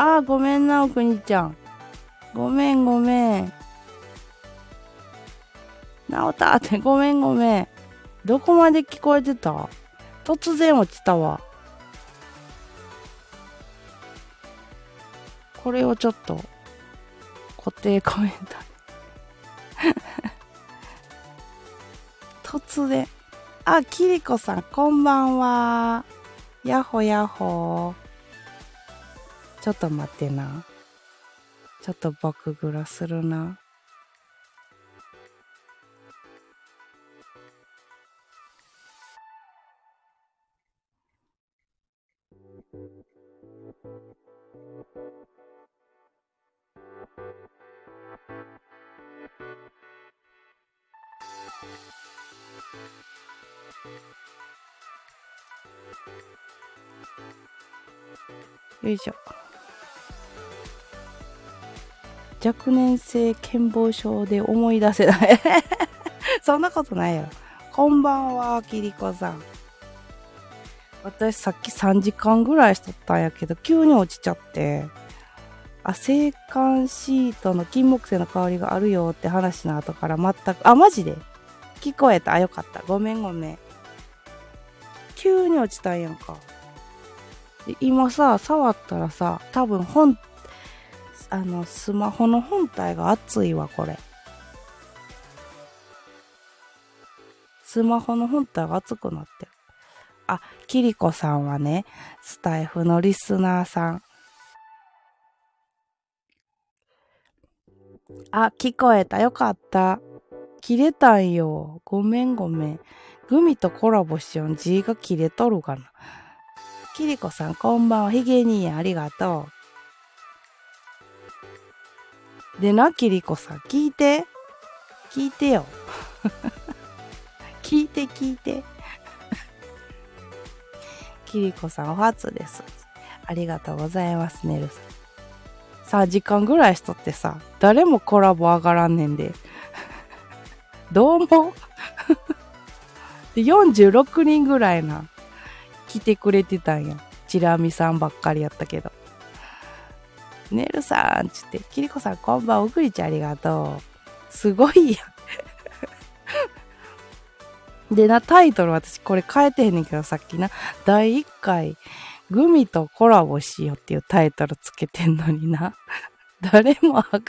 あー、ごめんな、おくにちゃん。ごめん、ごめん。なおたって、ごめん、ごめん。どこまで聞こえてた？突然落ちたわ。これをちょっと固定コメント 突然。あ、キリコさん、こんばんは。やっほやっほ。ちょっと待ってな。ちょっとバクグラするな。よいしょ。若年性健忘症で思い出せない。そんなことないよ。こんばんは、キリコさん。私さっき3時間ぐらいしとったんやけど、急に落ちちゃって。あ、制汗シートの金木犀の香りがあるよって話の後から全く、あ、マジで？聞こえた。あ、よかった。ごめんごめん。急に落ちたんやんか。今さ、触ったらさ、多分本、あの、スマホの本体が熱いわ、これ。スマホの本体が熱くなってる。あ、キリコさんはね、スタイフのリスナーさん。あ、聞こえた。よかった。切れたんよ。ごめんごめん。グミとコラボしよん。字が切れとるかな。キリコさん、こんばんは。ヒゲ兄や、ありがとう。でな、キリコさん、聞いて。聞いてよ。聞いて聞いて。キリコさん、お初です。ありがとうございます、ねるさん。3時間ぐらいしとってさ、誰もコラボ上がらんねんで。どうも で ?46 人ぐらいな、来てくれてたんや。チラミさんばっかりやったけど。ねるさん、つって、キリコさんこんばんは、おくりちゃんありがとう。すごいやん。でな、タイトル私これ変えてへんねんけど、さっきな、第1回、グミとコラボしようっていうタイトルつけてんのにな。誰もわか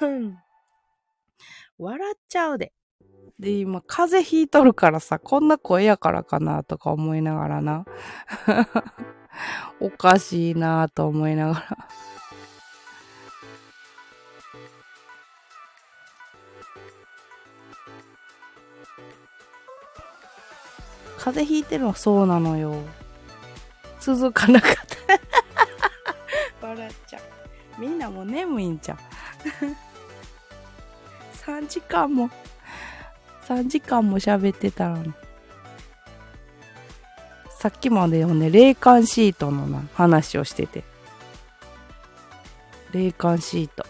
らん。笑っちゃうで。で、今、風邪ひいとるからさ、こんな声やからかなとか思いながらな。おかしいなと思いながら。風邪ひいてるのそうなのよ。続かなかった。笑っちゃう。みんなもう眠いんじゃん。3時間も、3時間も喋ってたのに。さっきまでよね、冷感シートのな、話をしてて。冷感シート。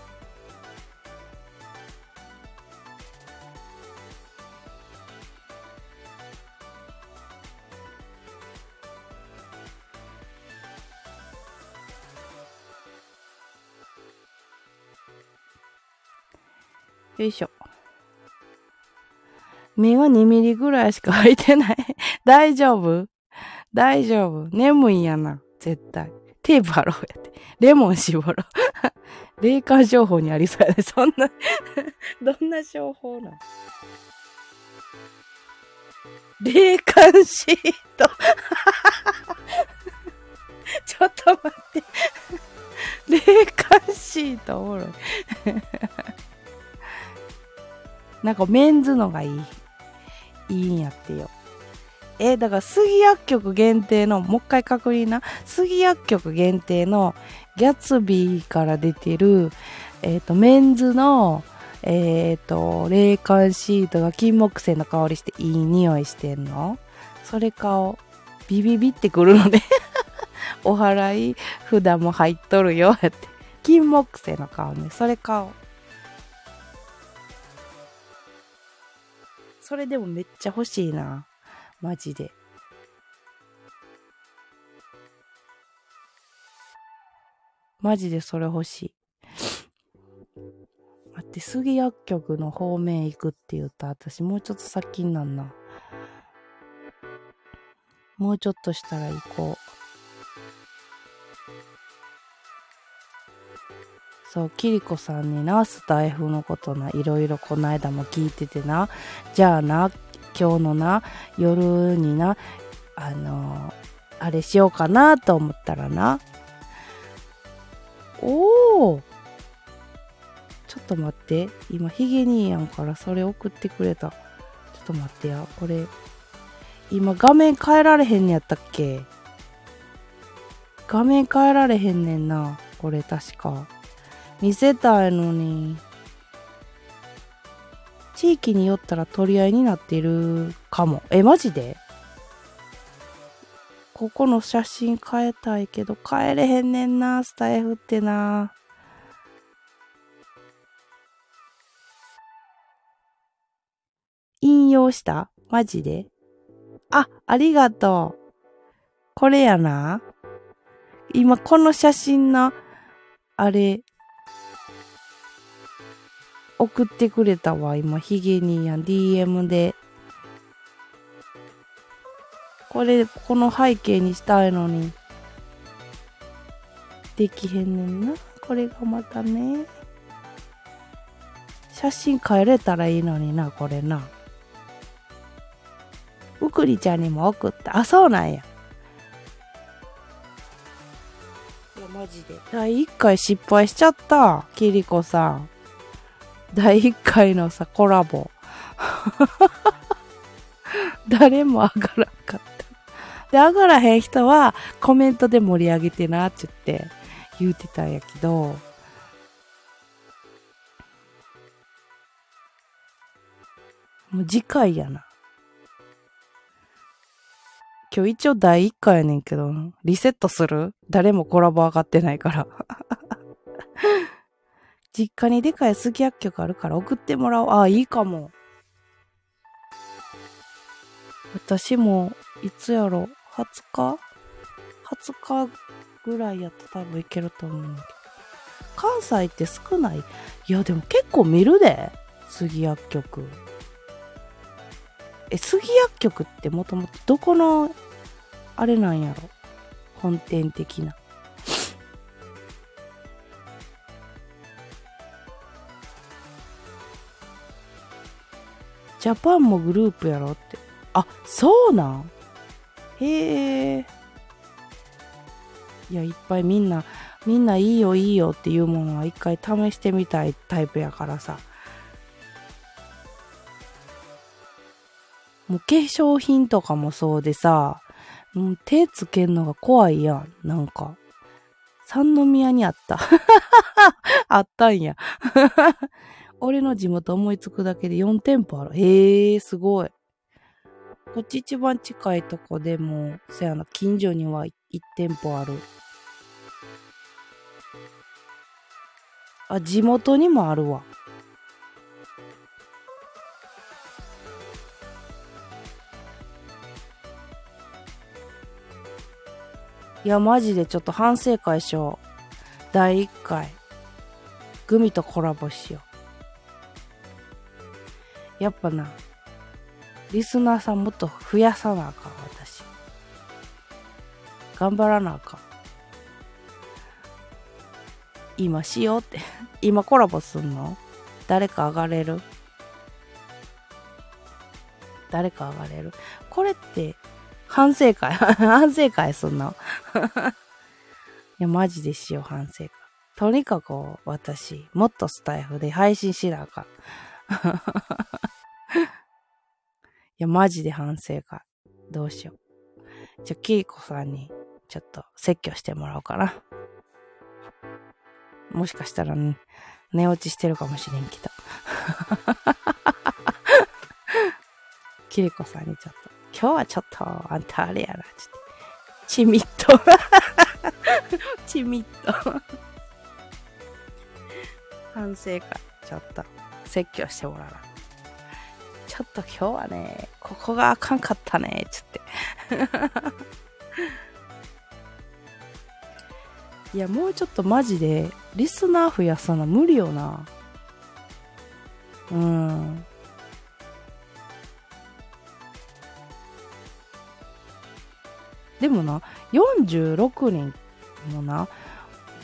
よいしょ。目が2ミリぐらいしか開いてない。大丈夫？大丈夫眠いんやな。絶対。テープ貼ろうやって。レモン絞ろう。霊感情報にありそうやね。そんな どんな情報なの霊感シートちょっと待って。霊感シートおもろい。なんかメンズのがいい。いいんやってよ。え、だから杉薬局限定の、もう一回確認な。杉薬局限定のギャツビーから出てる、えっ、と、メンズの、えっ、ー、と、冷感シートが金木犀の香りしていい匂いしてんのそれかビビビってくるので お払い札も入っとるよ、って。金木犀の顔ね。それ買それでもめっちゃ欲しいな。マジで。マジでそれ欲しい。待って、杉薬局の方面行くって言った私もうちょっと先になんな。もうちょっとしたら行こう。そう、キリコさんにな、スタイフのことな、いろいろこの間も聞いててな、じゃあな、今日のな、夜にな、あのあれしようかなと思ったらな、おーちょっと待って。今、ヒゲ兄やんからそれ送ってくれた。ちょっと待ってや。これ、今画面変えられへんねやったっけ？画面変えられへんねんな。これ確か。見せたいのに。地域によったら取り合いになっているかも。え、マジで？ここの写真変えたいけど、変えれへんねんな、スタイフってな。引用した？マジで？あ、ありがとう。これやな。今この写真の、あれ、送ってくれたわ、今、ヒゲにやん DM で。これ、この背景にしたいのに。できへんねんな。これがまたね。写真変えれたらいいのにな、これな。うくりちゃんにも送った。あ、そうなんや。いや、マジで。第1回失敗しちゃった。キリコさん。第1回のさ、コラボ。誰も上がらんかった。で、上がらへん人はコメントで盛り上げてなって言って言うてたんやけど、もう次回やな。今日一応第1回やねんけど、リセットする？誰もコラボ上がってないから実家にでかい杉薬局あるから送ってもらおう。ああ、いいかも。私も、いつやろ ?20 日 ?20 日ぐらいやったら多分いけると思う。関西って少ない？いや、でも結構見るで。杉薬局。え、杉薬局ってもともとどこの、あれなんやろ？本店的な。ジャパンもグループやろって。あ、そうなん？へえ。いや、いっぱいみんな、みんないいよいいよっていうものは一回試してみたいタイプやからさ。もう化粧品とかもそうでさ、もう手つけんのが怖いやん。なんか。三宮にあった。あったんや。俺の地元思いつくだけで4店舗ある。へえ、すごい。こっち一番近いとこでも、せやな、近所には1店舗ある。あ、地元にもあるわ。いや、マジでちょっと反省会しよう。第1回。グミとコラボしよう。やっぱな、リスナーさんもっと増やさなあかん、私。頑張らなあかん。今しようって。今コラボすんの？誰か上がれる？誰か上がれる？これって、反省会？反省会すんの？いや、マジでしよう、反省会。とにかく私、もっとスタイフで配信しなあかん。や、マジで反省会。どうしよう。じゃ、キーコさんに、ちょっと説教してもらおうかな。もしかしたらね、寝落ちしてるかもしれんけど。キリコさんにちょっと、今日はちょっと、あんたあれやな、ちょっと、チミッと。チミッと。反省会、ちょっと、説教してもらうな。ちょっと今日はね、ここがあかんかったね、つって。いや、もうちょっとマジで、リスナー増やすの無理よな。うん。でもな、46人もな、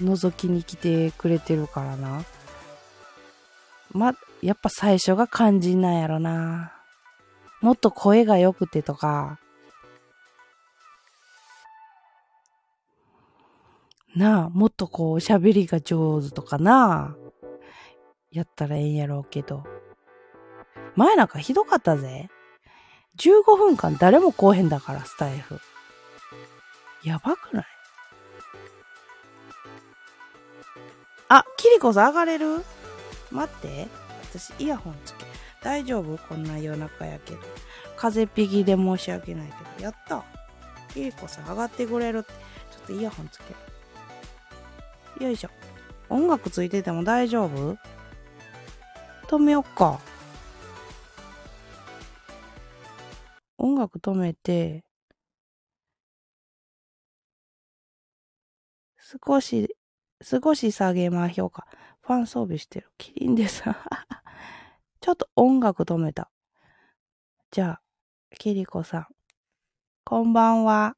覗きに来てくれてるからな。ま、やっぱ最初が肝心なんやろな。もっと声が良くてとか、なあ、もっとこう喋りが上手とかなあ。やったらええんやろうけど。前なんかひどかったぜ。15分間誰も来へんだから、スタイフ。やばくない？あ、キリコさん上がれる？待って。私イヤホンつけ。大丈夫こんな夜中やけど。風邪っぴきで申し訳ないけど。やった。キリコさん上がってくれるって。ちょっとイヤホンつけ。よいしょ。音楽ついてても大丈夫？止めよっか。音楽止めて、少し、少し下げましょうか。ファン装備してる。キリンです。ちょっと音楽止めた。じゃあ、キリコさん。こんばんは。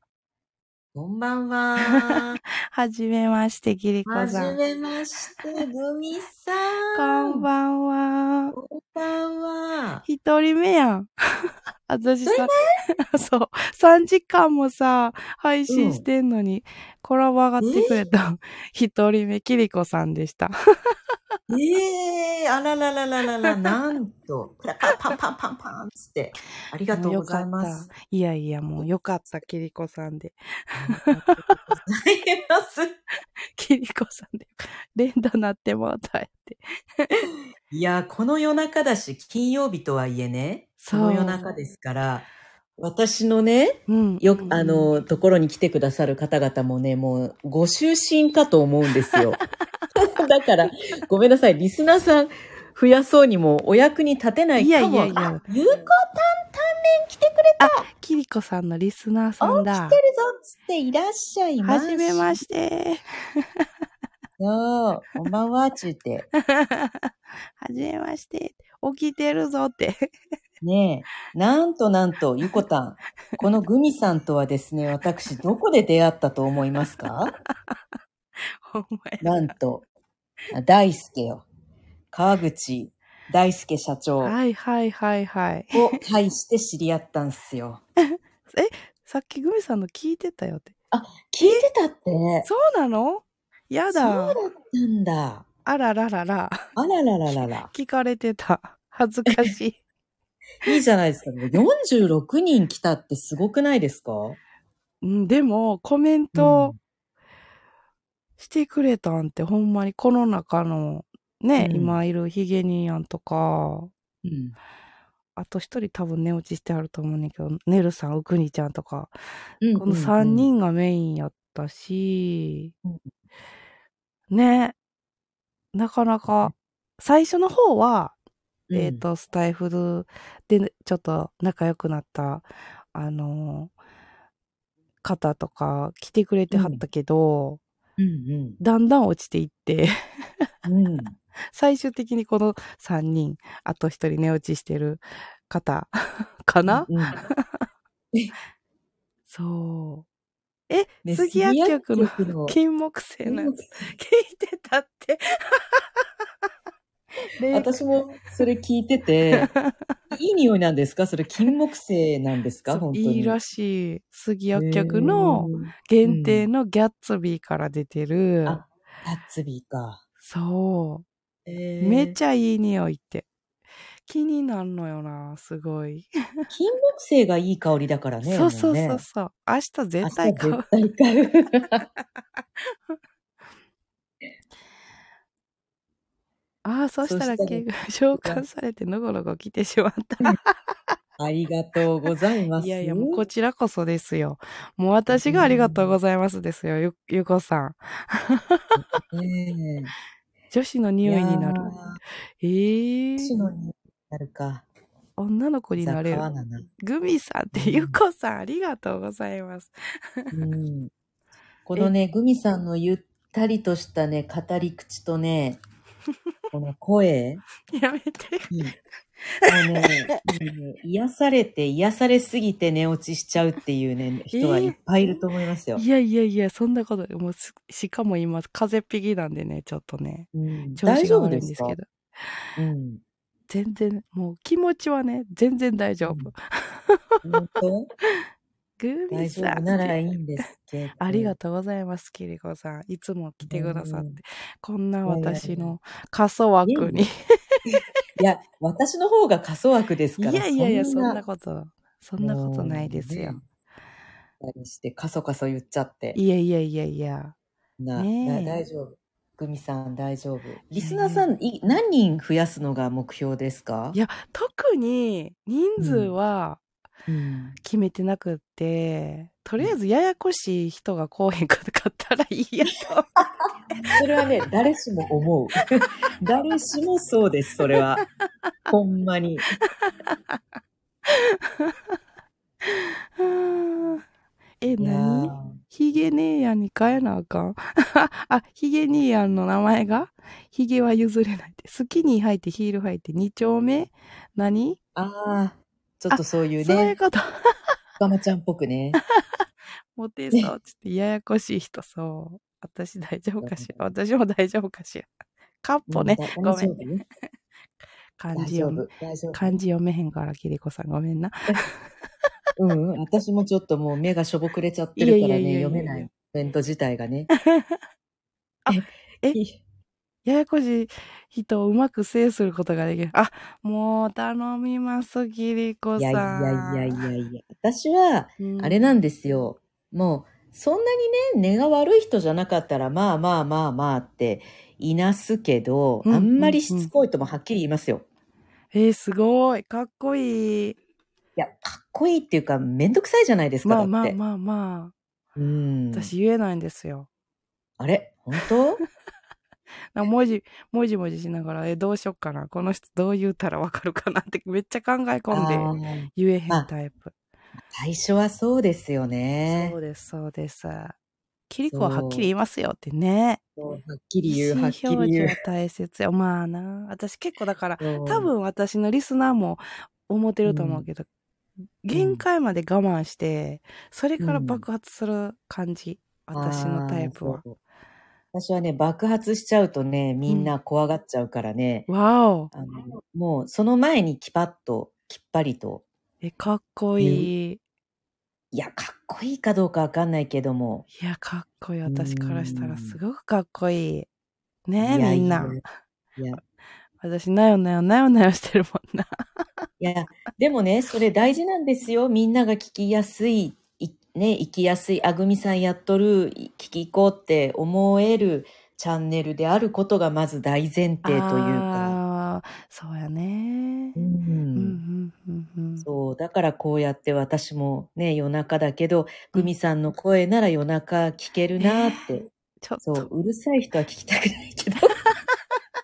こんばんは。はじめまして、キリコはじさん。めまして、グミさん。こんばんは。こんばんは。一人目やん。私さ、そう、3時間もさ、配信してんのに、コラボ上がってくれた一人目、キリコさんでした。ええあらららららら、なんと、パンパンパンパンつって、ありがとうございます。いやいや、もうよかった、キリコさんで。ありがとうございます。キリコさんで。連打なってもうたやって。いや、この夜中だし、金曜日とはいえね、その夜中ですから、私のね、うん。よく、あ、の、ところに来てくださる方々もね、もう、ご就寝かと思うんですよ。だから、ごめんなさい、リスナーさん増やそうにもお役に立てないかも。いやいやいやあゆうこたんタンメン来てくれた。キリコさんのリスナーさんだ来て。るぞっつっていらっしゃいまはす。じめまして。そう、こんばんは、ちゅうて。はじめまして。起きてるぞって。ねえ、なんとなんと、ゆこたん。このグミさんとはですね、私、どこで出会ったと思いますか？ほんまや。なんと、あ大輔よ。川口大輔社長をはいはいはいはい。介して知り合ったんすよ。さっきグミさんの聞いてたよって。聞いてたってそうなの？やそうだだ。ったんだ。あらららら。あららららら。聞かれてた。恥ずかしい。いいじゃないですか。46人来たってすごくないですか？うん、でも、コメントしてくれたんって、ほんまにこの中の、ね、うん。今いるヒゲニーやんとか、うん。あと一人多分寝落ちしてあると思うねんけど、ネルさん、ウクニちゃんとか、うんこの3人がメインやったし、うんね、なかなか、最初の方は、うん。えっ、と、スタイフでちょっと仲良くなった、あの方とか来てくれてはったけど、うんだんだん落ちていって、うん。うん。最終的にこの3人、あと1人寝落ちしてる方かな、うん そう。え、ね杉薬局の杉薬局の金木犀のやつ聞いてたって。で 私もそれ聞いてて、いい匂いなんですか？それ金木犀なんですか？本当に。いいらしい。杉薬局の限定のギャッツビーから出てる、あタッツビーか。そう。えーめっちゃいい匂いって。気になるのよな、すごい。金木犀がいい香りだからね。そうそうそうそう。明日絶対買う。明日絶対買う。ああ、そしたしたらけ 召喚されてのごのご来てしまった。ありがとうございます。いやいや、もうこちらこそですよ。もう私がありがとうございますですよ、ゆ、ゆこさん。ね女子のえ。匂いになる。ええー。死の匂いになるか。女の子になれるな。グミさんってうんゆこさん、ありがとうございます。うん。このね、グミさんのゆったりとしたね、語り口とね、この声、やめて。いい。もうね、いいね癒されて、癒されすぎて寝落ちしちゃうっていうね、人はいっぱいいると思いますよ。いやいやいや、そんなこと、もうす、しかも今、風邪っぴきなんでね、ちょっとね、うん、調大丈子が悪い夫ですかんですけど。うん。全然、もう気持ちはね、全然大丈夫。本当？グミ大丈さん。夫ならいいんですけど。ありがとうございます、キリコさん。いつも来てくださって。うんこんな私の過疎枠に。いや、私の方が過疎枠ですいから。やいやいや、そんななこと、そんなことないですよ。。もうねして、カソカソ言っちゃって。いやいやいやいや。な、ね大丈夫。グミさん大丈夫。リスナーさん、い何人増やすのが目標ですか？いや、特に人数はうん。決めてなくって、とりあえずややこしい人が来へんかったらいいやと。それはね、誰しも思う。誰しもそうです、それは。ほんまに。え、何？ーヒゲ姉やんに変えなあかん？あ、ヒゲ姉やんの名前が？ヒゲは譲れないって。スキニー履いてヒール履いて2丁目？何？ああ、ちょっとそういうね、そういうこと。ガマちゃんっぽくね。モテそう。つってややこしい人そう。私大丈夫かしら？私も大丈夫かしら？カッポねうん。ごめん。大丈夫よ漢字読。漢字読めへんから、キリコさんごめんな。うんうん、私もちょっともう目がしょぼくれちゃってるからね、読めない。コメント自体がね。あえいややこしい人をうまく制することができる。あ、もう頼みます、キリコやいさん。やいやいやいや。私は、うんあれなんですよ。もう、そんなにね、根が悪い人じゃなかったら、まあまあまあまあって、いなすけど、うんあんまりしつこいともはっきり言いますよ。えーすごい。かっこいい。いや、かっこいいっていうか、めんどくさいじゃないですか、まあだって。まあまあまうんあ。。私言えないんですよ。あれ？本当？な文字、文字文字しながら、え、どうしよっかな。この人どう言うたらわかるかなってめっちゃ考え込んで言えへんタイプ。最初はそうですよねそう。です、そうです。キリコははっきり言いますよってね。はっきり言う、はっきり言う。大切よ。まあな。私結構だから、多分私のリスナーも思ってると思うけど、限界まで我慢して、それから爆発する感じ。私のタイプはう私はね、爆発しちゃうとね、みんな怖がっちゃうからね、わお。あのもうその前にキパッと、きっぱりと、え、かっこいい。いや、かっこいいかどうかわかんないけども。いや、かっこいい。私からしたうんらすごくかっこいい。ねえ、みんな。いや、私、なよなよなよなよしてるもんな。いや、でもね、それ大事なんですよ。みんなが聞きやすい、いね、生きやすい、あぐみさんやっとる、聞き行こうって思えるチャンネルであることがまず大前提というか。そうやね。ううん、んうん、うん、うん。そう、だからこうやって私もね、夜中だけど、グミさんの声なら夜中聞けるなって。ちょっそう、と、うるさい人は聞きたくないけど。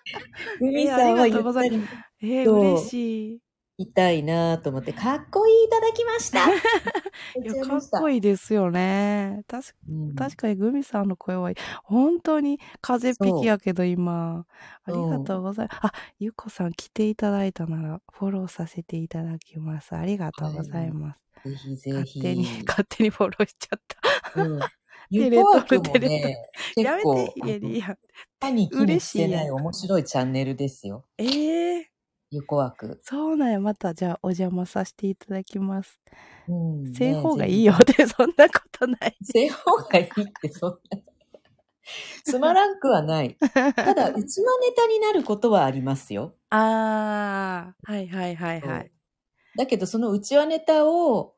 グミさんはえーありがゆったりえー、嬉しい。いたいなと思って、かっこいいいただきました。いや、かっこいい。いいですよね。確かうん確かにグミさんの声は、本当に風邪っぴきやけど今。ありがとうございます。あ、ゆこさん来ていただいたなら、フォローさせていただきます。ありがとうございます。ぜひぜひ。勝手に、勝手にフォローしちゃった。うん。テゆこわくもテレね、やめて、、いやいや。歯に気に嬉してない面白いチャンネルですよ。ええゆこわく。そうなんや。また、じゃあ、お邪魔させていただきます。うん。せいね方がいいよって、そんなことない。せい方がいいってそんな。つまらんくはない。ただ、うちのネタになることはありますよ。あー、はいはいはいはい。だけど、そのうちわネタを、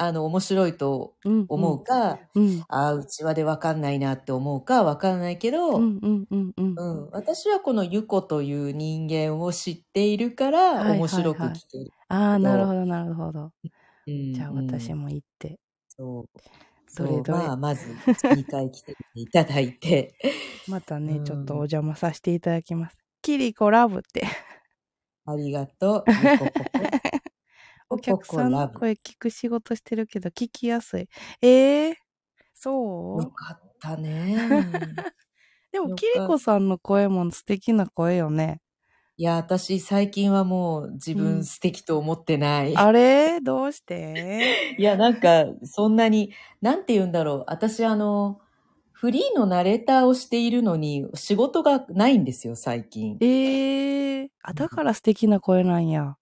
あの、面白いとうん。思うか、うん。ああ、うちわでわかんないなって思うかわかんないけど、うんうんうんうん。うん、私はこのゆこという人間を知っているから、はいはいはい面白く聞ける。ああ、なるほどなるほど。うんじゃあ私も行って。そう。どれどれそうまあ、まず、2回来ていただいて。またね、うんちょっとお邪魔させていただきます。キリコラブって。ありがとう。ゆこぽこお客さんの声聞く仕事してるけど聞きやすい。ええ？そう？よかったね。でも、キリコさんの声も素敵な声よね。いや、私最近はもう自うん分素敵と思ってない。あれ？どうして？いや、なんか、そんなに、なんて言うんだろう。私、あの、フリーのナレーターをしているのに、仕事がないんですよ、最近。ええあ、だから素敵な声なんや。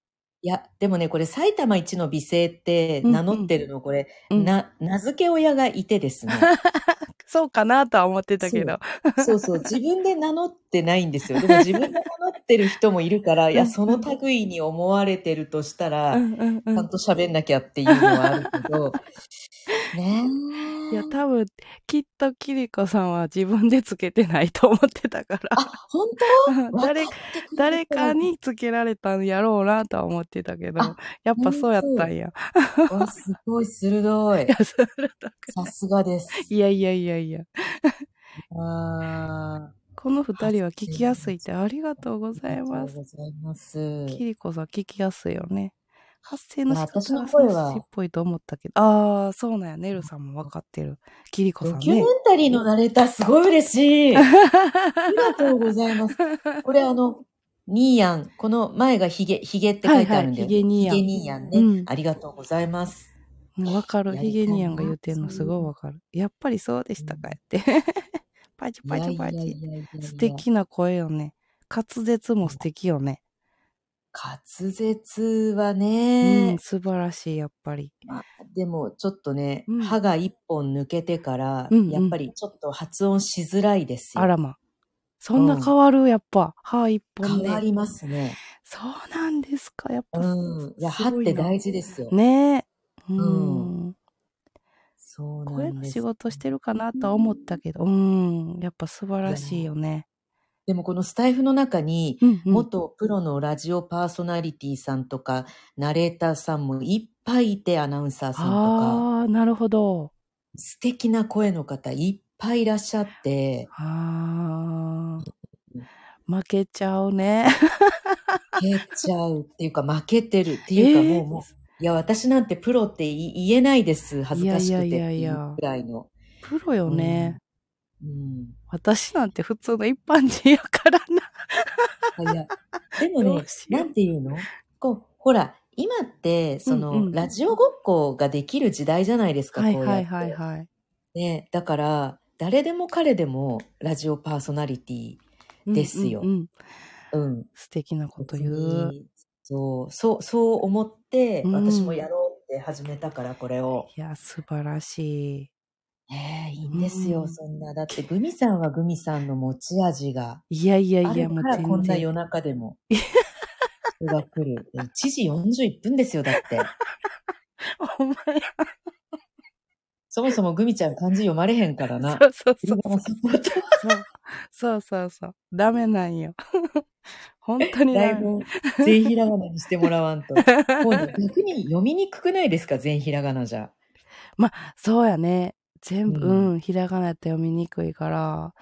いや、でもね、これ埼玉一の美声って名乗ってるの、これ、うんな、名付け親がいてですね。そうかなとは思ってたけど。そうそう、自分で名乗ってないんですよ。でも自分で名乗ってる人もいるから、いや、うんその類に思われてるとしたら、うんうんうん。ちゃんと喋んなきゃっていうのはあるけど、ねえ。いや、多分、きっとキリコさんは自分でつけてないと思ってたから。あ、本当？誰誰かにつけられたんやろうなとは思ってたけどあ、やっぱそうやったんや。わすごい鋭いい。さすがです。いやいやいやいや。あこの二人は聞きやすいってありがとうございます。ありがとうございます。キリコさん聞きやすいよね。発声の仕方がの声はっぽいと思ったけど。ああ、そうなんや。ネルさんも分かってる。キリコさんねドキュメン。タリーのナレーターすごい嬉しい。ありがとうございます。これあの、ニーヤン。この前がヒゲ、ヒゲって書いてあるんだよ。はいはいヒゲニーヤンヒゲニーヤンね。うんありがとうございます。うんわかる。ヒゲニアンが言うてんのすごいわかる。やっぱりそうでしたかって。パチパチパチ。素敵な声よね。滑舌も素敵よね。滑舌はうねん、、素晴らしい、やっぱり。まあでもちょっとね、うん歯が一本抜けてから、うんうんやっぱりちょっと発音しづらいですよ。あらま。そんな変わる、やっぱ。歯一本で。変わりますね。そうなんですか、やっぱ。うん。いや、歯って大事ですよ。ねえ。う。うんそうな声んです。の仕事してるかなとは思ったけど、うん。やっぱ素晴らしいよね。でもこのスタイフの中に。元プロのラジオパーソナリティさんとか、ナレーターさんもいっぱいいて、アナウンサーさんとか、ああ、なるほど。素敵な声の方いっぱいいらっしゃって、ああ。負けちゃうね。負けちゃうっていうか、負けてるっていうか、えーもう、もう、いや、私なんてプロって言言えないです。恥ずかしくていやいやいやいいうやくらいの。プロよね。うん。私なんて普通の一般人やからな。いや、でもねなんていうの？こう、ほら、今って、その、うんうんラジオごっこができる時代じゃないですか、はいこうやって。はいはいはい。ね、だから、誰でも彼でもラジオパーソナリティ、ですようんうんうんうん。素敵なこと言別う。にそう、そう、そう思って、うん私もやろうって始めたから、これを。いや、素晴らしええいいんですよ、うんそんな。だって、グミさんはグミさんの持ち味が。い。いやいやいや、もうからこん。な夜中でも。人が来る。1時41分ですよ、だって。お前そもそもグミちゃん漢字読まれへんからな。そうそうそうそう。そうそうそう。ダメなんよ。本当にだいダメ。ぶ全ひらがなにしてもらわんと。もうね逆に読みにくくないですか全ひらがなじゃ。そうやね。全部、ううんん、ひらがなって読みにくいから、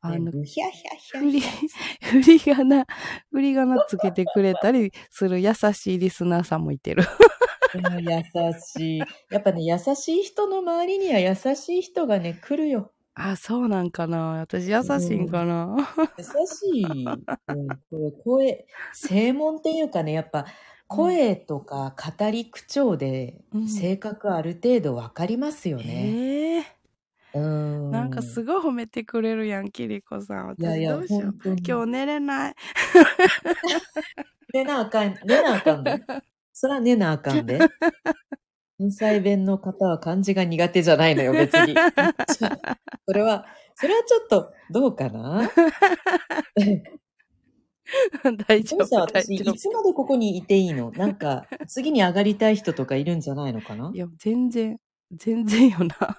あの、全部ヒャヒャヒ振りャヒャ。、振り仮名、振り仮名つけてくれたりする優しいリスナーさんもいてる。うん優しい。やっぱね、優しい人の周りには優しい人がね、来るよ。あ、そうなんかな。私優しいんかな。優しい。うん、これ声、声紋っていうかね、やっぱ声とか語り口調でうん性格ある程度わかりますよね。ええうん。なんかすごい褒めてくれるやん、キリコさん。いやいや私どうしよう。今日寝れない。寝なあかん、寝なあかんで。そら寝なあかんで。関西弁の方は漢字が苦手じゃないのよ、別に。それは、それはちょっと、どうかな？大丈夫、大私、丈いつまでここにいていいの？なんか、次に上がりたい人とかいるんじゃないのかな？夫。いや、全然、全然よな。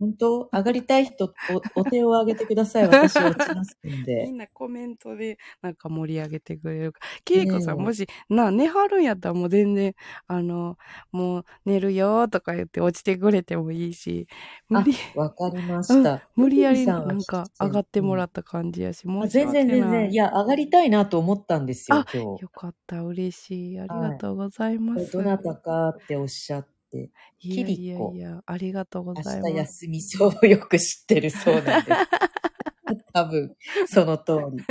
本当上がりたい人お、お手を挙げてください。私落ちますんみで。んなコメントでなんか盛り上げてくれるから。キリコさん、もし、な、寝はるんやったらもう全然、あの、もう寝るよとか言って落ちてくれてもいいし、無理、わかりました。無理やりなんか上がってもらった感じやし、あ申し訳ない。全然全然。いや、上がりたいなと思ったんですよあ、今日。よかった、嬉しい。ありがとうございます。これどなたかっておっしゃって、キリコやいや、ありがとうご明ざいます。日休みそうよく知ってるそうなんです。多分、その通り。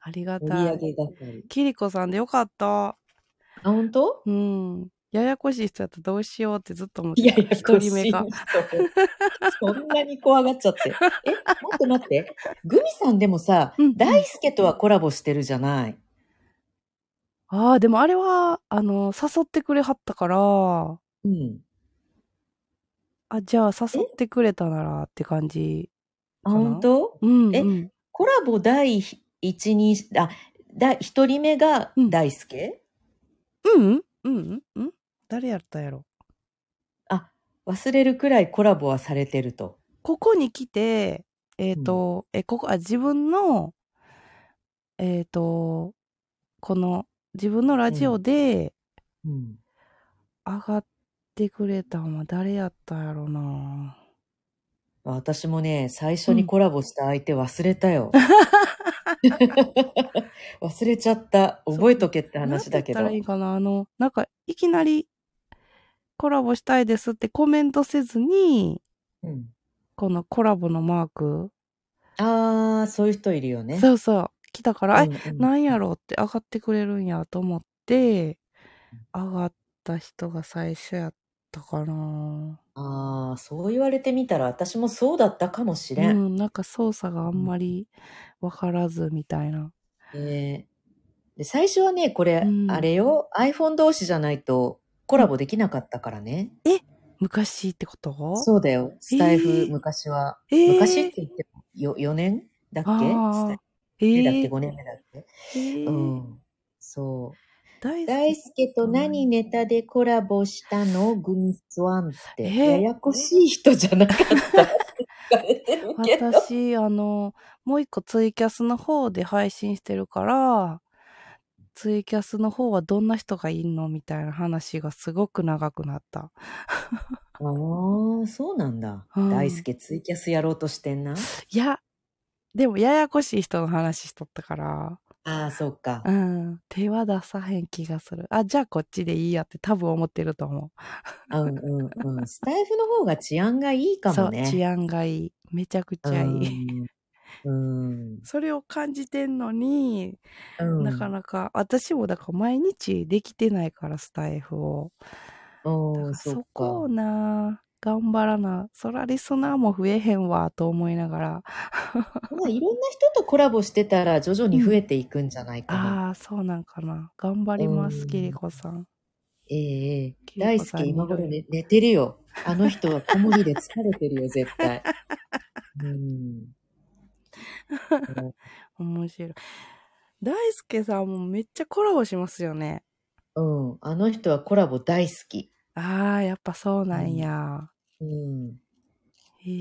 ありがたい。上げ係。キリコさんでよかった。あ、本当？うん。ややこしい人やったらどうしようってずっと思ってた。いやいや、一人目が。個人人そんなに怖がっちゃって。え、待って待って。グミさんでもさ、うんうん大輔とはコラボしてるじゃない。ああ、でもあれは、あの、誘ってくれはったから、うん。あ、じゃあ誘ってくれたならって感じ。あ、かな？本当？うん、えうん。コラボ第一に、あ、第一人目が大輔、うんうんうん誰やったやろ？あ、忘れるくらいコラボはされてると。ここに来て、えっ、と、え、ここ、あ、自分の、えっ、と、この、自分のラジオでうん。上がってくれたんは誰やったやろな。私もね、最初にコラボした相手忘れたよ。忘れちゃった。覚えとけって話だけどならい。いかなあの、なんか、いきなりコラボしたいですってコメントせずに、うん、このコラボのマーク、ああ、そういう人いるよね。そうそう、来たから、うんえ、うんなんやろうって上がってくれるんやと思って、上がった人が最初やったかな。ああ、そう言われてみたら私もそうだったかもしれ。うんん、なんか操作があんまりわからずみたいな。ねで最初はね、これ、うんあれよ、iPhone 同士じゃないとコラボできなかったからね。昔ってこと？そうだよ。スタイフ、えー昔は。えー昔って言ってもよ4年だっけ？えだっけー ?5 年目だっけ、えーうん。そう。大大輔と何ネタでコラボしたの？グミスワンって。えややこしい人じゃなかった？私、あの、もう一個ツイキャスの方で配信してるから、ツイキャスの方はどんな人がいんの？みたいな話がすごく長くなった。ああ、そうなんだ。うん大輔ツイキャスやろうとしてんな。いや、でもややこしい人の話しとったから、ああ、そうか。うん、手は出さへん気がする。あ、じゃあこっちでいいやって多分思ってると思うんうんうん。スタイフの方が治安がいいかう。そう、もね。治安がいい。めちゃくちゃいい。うん。それを感じてんのに、うん。なかなか、私もだから毎日できてないから、スタイフを。うん、そこをか。な、頑張らな。そらリスナーも増えへんわ、と思いながら。まあ、いろんな人とコラボしてたら徐々に増えていくんじゃないかな。ああ、そうなんかな。頑張ります、うんキリコさん。ええええキリ大輔コさんに今頃、ね、寝てるよ。あの人は子守で疲れてるよ、絶対。うん。面白い。大輔さんもめっちゃコラボしますよね。うん。あの人はコラボ大好き。ああ、やっぱそうなんや。うん。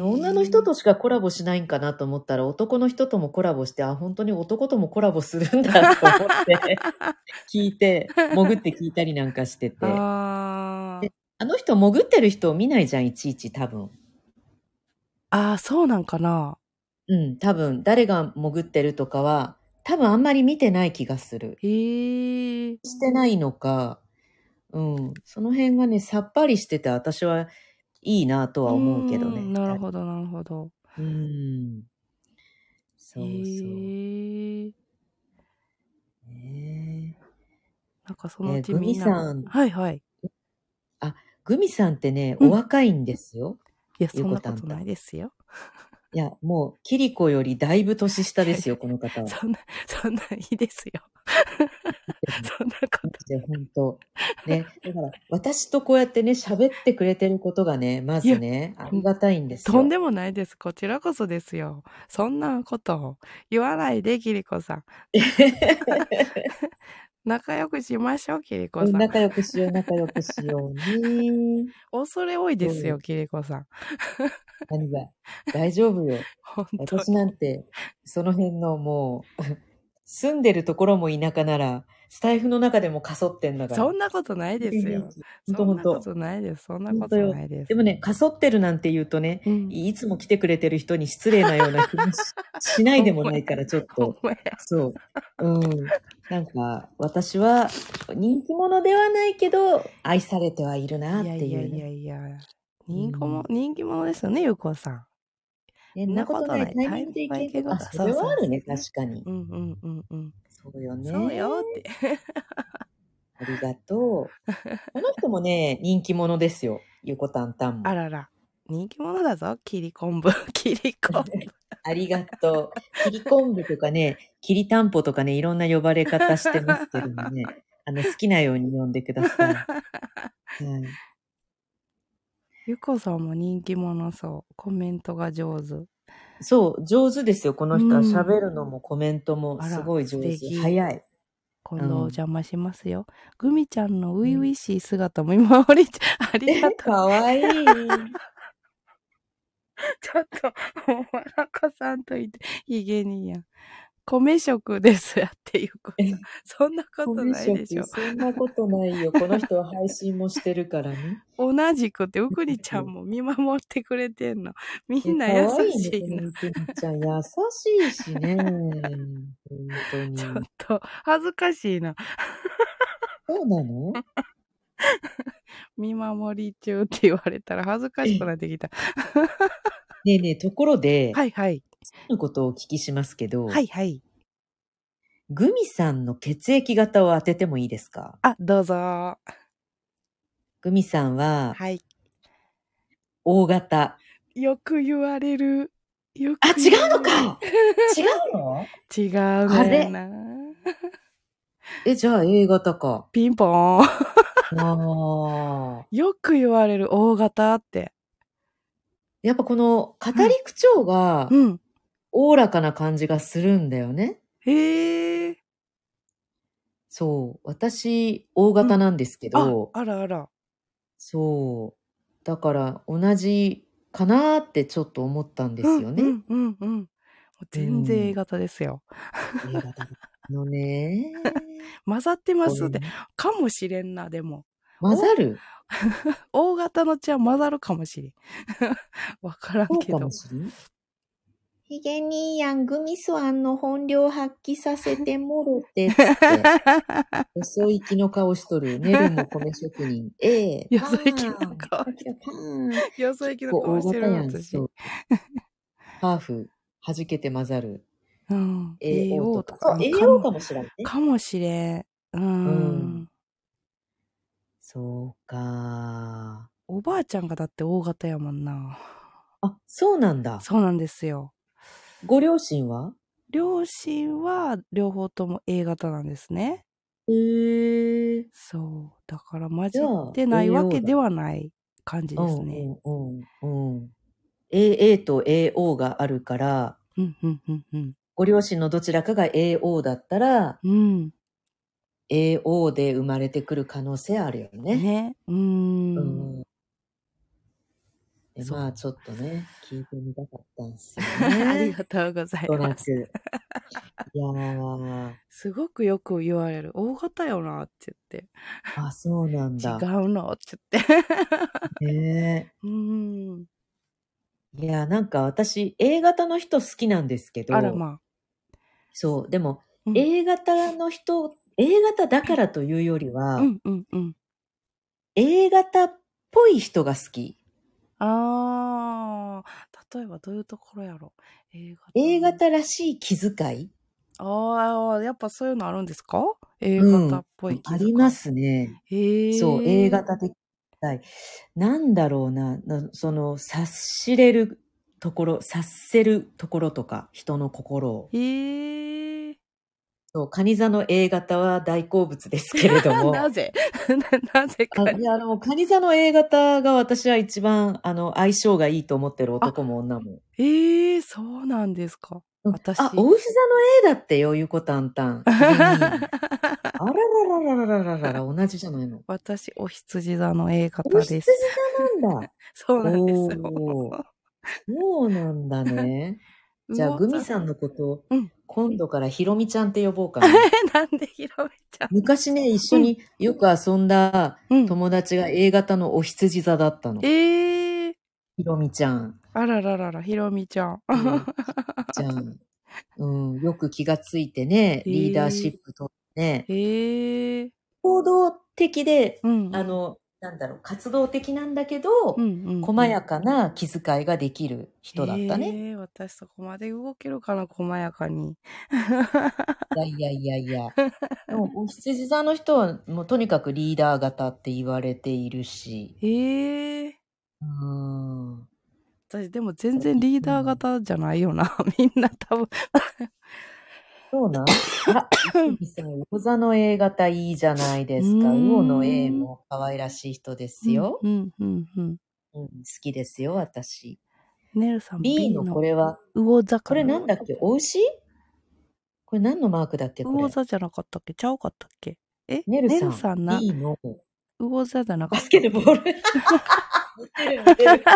女の人としかコラボしないんかなと思ったら男の人ともコラボして、あ、本当に男ともコラボするんだと思って 聞いて、潜って聞いたりなんかしてて。あの人潜ってる人を見ないじゃん、いちいち多分。あー、そうなんかな。うん、多分誰が潜ってるとかは、多分あんまり見てない気がする。へえ。してないのか、うん、その辺がね、さっぱりしてて私はいいなとは思うけどね。んなるほど、なるほど。うん。そうそう。へえ。ねなんかそのうちえー。さんはいはい。グミさんってね、うんお若いんですよ。いや、ゆそんなことないですよ。いや、もう、キリコよりだいぶ年下ですよ、この方は。そんな、そんないいですよ。そんなこと。で、本当ね。だから、私とこうやってね、喋ってくれてることがね、まずね、ありがたいんですよ。とんでもないです。こちらこそですよ。そんなこと言わないで、キリコさん。仲良くしましょう、キリコさん。仲良くしよう、仲良くしようね。恐れ多いですよ、キリコさん。何が大丈夫よ。本当私なんて、その辺のもう、住んでるところも田舎なら、スタイフの中でもかそってんだから。そんなことないですよ。ほんとそほんなことないです。そんなことないです。でもね、かそってるなんて言うとね、うん、いつも来てくれてる人に失礼なような気もし しないでもないから、ちょっと。そう。うん。なんか、私は人気者ではないけど、愛されてはいるなっていう、ね。いやいやいやいや。人気者、人気者ですよね、ゆうこさん。ね、そんなことない。タイミングでいける。あ、それはあるね、確かに。うんうんうんうん。そうよね。そうよって。ありがとう。この人もね、人気者ですよ。ゆこたんたんも。あらら。人気者だぞ、切り昆布。切り昆布。ありがとう。切り昆布とかね、きりたんぽとかね、いろんな呼ばれ方してますけどもね。あの、好きなように呼んでください。はい。ゆこさんも人気者そう。コメントが上手。そう、上手ですよ。この人はうん喋るのもコメントもすごい上手。素敵早い。今度お邪魔しますよ。グミちゃんの初々しい姿も今まり、ありがとう。かわいい。ちょっと、もう、わらかさんといて、ひげにやん。米食ですやっていうこと。そんなことないでしょ。そんなことないよ。この人は配信もしてるからね。同じくて、うくにちゃんも見守ってくれてんの。みんな優しいな。ね、このうくにちゃん優しいしね。本当に。ちょっと、恥ずかしいな。そうなの？見守り中って言われたら恥ずかしくなってきた。ねえねえ、ところで、はいはい。のことをお聞きしますけど、はいはい。グミさんの血液型を当ててもいいですか？あ、どうぞ。はグミさんは、い。O 型。よく言われる。よくあ、違うのか 違うの？違うねんな。え、じゃあ A 型か。ピンポーン。ああ。よく言われる O 型って。やっぱこの語り口調がうん。おおらかな感じがするんだよね。へえ。そう。私、O 型なんですけあど、、あらあら。そう。だから同じかなーってちょっと思ったんですよね。うんうんうんうん。もう全然 A 型ですよ。A 型のね。混ざってますって。かもしれんな、でも。混ざる？O 型の血は混ざるかもしれん。わからんそうけどかも。しれん。ヒゲ兄やん、グミスワンの本領発揮させてもろて、つって。遅い気の顔しとる。寝るも米職人。ええ。よそ行きの顔よそ行きの顔してる型やん、私そ。う。ハーフ、弾けて混ざる。うん。AO か。とか。そう、AO かもしれんね。かもしれん。ううんん。そうか。おばあちゃんがだって O 型やもんな。あ、そうなんだ。そうなんですよ。ご両親は？両親は両方とも A 型なんですね。へえ。そう。だから混じってないわけではない感じですね。うんうんうん。AA と AO があるから、うん、うん、うん、うん。ご両親のどちらかが AO だったら、うん。AO で生まれてくる可能性あるよね。ね。うー。うんん。でそうまあちょっとね、聞いてみたかったんですよ ありね。がとうございとなく。ます。いやー、すごくよく言われる。大型よなってあ、そうなん言って。だ。違うのって言って。ね うーん。いや、なんか私、A 型の人好きなんですけど、あらまそう、でも、うん A 型の人、A 型だからというよりは、あ。うんうんうん。A 型っぽい人が好き。あー、例えばどういうところやろ ?A 型。A 型らしい気遣い？ああ、やっぱそういうのあるんですか ?A うん型っぽい気遣いありま。すね。へえ。そう、A 型的ななんだろうな、なその、察しれるところ、察せるところとか、人の心を。へえ。そう、カニ座の A 型は大好物ですけれども。なぜ？ななぜかあ。いや、あの、カニ座の A 型が私は一番、あの、相性がいいと思ってる男も女も。ええそうなんですか。私あ、お牛座の A だってよ、ゆこたんたん。あららららららららら、同じじゃないの。私、お羊座の A 型お羊です。座なんだ。そうなんですよ。おーそうなんだね。じゃあ、グミさんのことをうん、今度からひろみちゃんって呼ぼうかな。なんでひろめちゃん？昔ね、一緒によく遊んだうん。友達が A 型のお羊座だったの。ええひろみちゃん。あらららら、ひろみちゃん。じゃん。うん、よく気がついてね、へーリーダーシップとね、ええ行動的で、うん。あ、の、なんだろう、活動的なんだけど、うんうん。細やかな気遣いができる人だったね。ええ私そこまで動けるかな、細やかに。いやいやいやいや。でも、お羊座の人は、もうとにかくリーダー型って言われているし。ええうん。私でも全然リーダー型じゃないよな。みんな多分。そうなん？あ魚座の A 型いいじゃないですか。魚の A も可愛らしい人ですよ。うんうんうん。うん、好きですよ、私。ネルさん B のこれは、魚座かこれなんだっけお牛これ何のマークだっけこれ。魚座じゃなかったっけちゃうかったっけえネルさん。な、B の魚座じゃなかバスったっけケのボール。似てる似てる。なんだ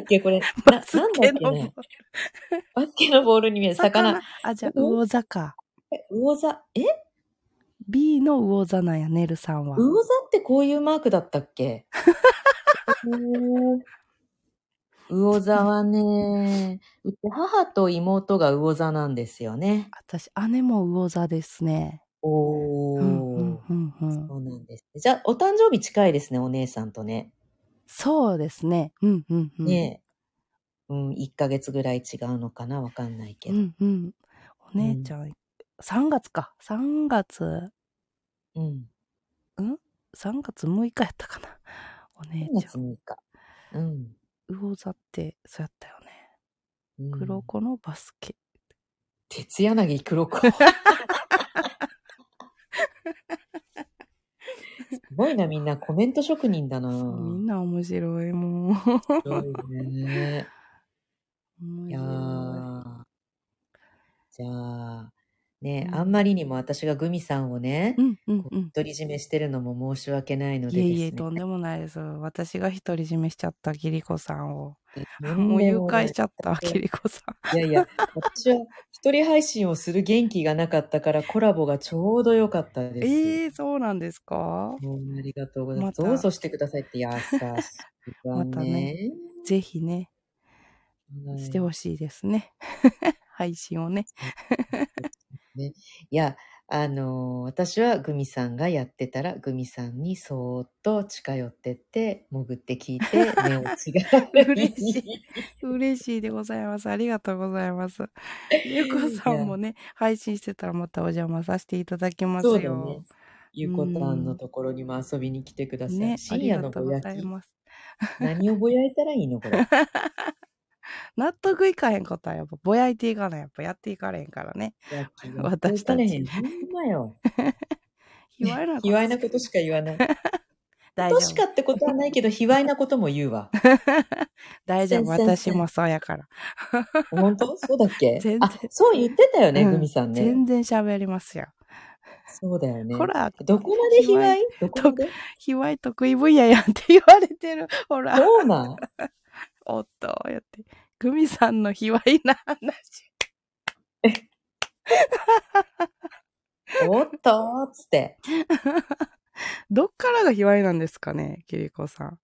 っけこれ。なんだっけケのボールね。バスケのボールに見える魚。あ、じゃあ魚座か。え魚座？え？B の魚座なんや、ネルさんは。魚座ってこういうマークだったっけ？魚座はね、母と妹が魚座なんですよね。私、姉も魚座ですね。おー。うんうんうんうん。そうなんです。じゃあ、お誕生日近いですね、お姉さんとね。そうですね。うんうんうん。ねえ。うん、1ヶ月ぐらい違うのかな？わかんないけうど。んうん。お姉ちゃん、3月か。3月、うん。3月6日やったかな？お姉3ちゃ月6日。うん。ん。魚座って、そうやったよね。うん黒子のバスケ。鉄柳黒子。すごいな、みんなコメント職人だな。みんな面白い、もう。すごいね。いやじゃあ、ね、うんあんまりにも私がグミさんをねい。う、んうんうん。独り占めしてるのも申し訳ないのでですね。いえいえ、とんでもないです。私が独り占めしちゃった、キリコさんを。ももう誘拐しちゃった、いキリコさん。やいや、私は一人配信をする元気がなかったからコラボがちょうど良かったです。ええー、そうなんですか？もうありがとうございます。またどうぞしてくださいって優しいわまたねぜひね、はいしてほしいですね。配信をね。ね、いや、あのー私はグミさんがやってたら、グミさんにそーっと近寄ってって、潜って聞いて、目を違う。嬉しい。嬉しいでございます。ありがとうございます。ゆこさんもね、配信してたらまたお邪魔させていただきますよ。そうだね。ゆこたんのところにも遊びに来てください。ね、あ深りがとうごやき。ざいます。何をぼやいたらいいのこれ。納得いかへんことはやっぱぼやいていかない。やっぱやっていかれへんからね。私たちち。ほんまよ。卑猥なこと。卑猥なことしか言わない。大丈夫。しかってことはないけど、卑猥なことも言うわ。大丈夫。私もそうやから。本当？そうだっけ？全然あ、そう言ってたよね、うんグミさんね。全然喋りますよ。そうだよね。ほら、どこまで卑猥？どこまで？卑猥得意分野やんって言われてる。ほら、そうなん？おっと、やって。グミさんの卑猥な話。おっとーっつって。どっからが卑猥なんですかね、キリコさん。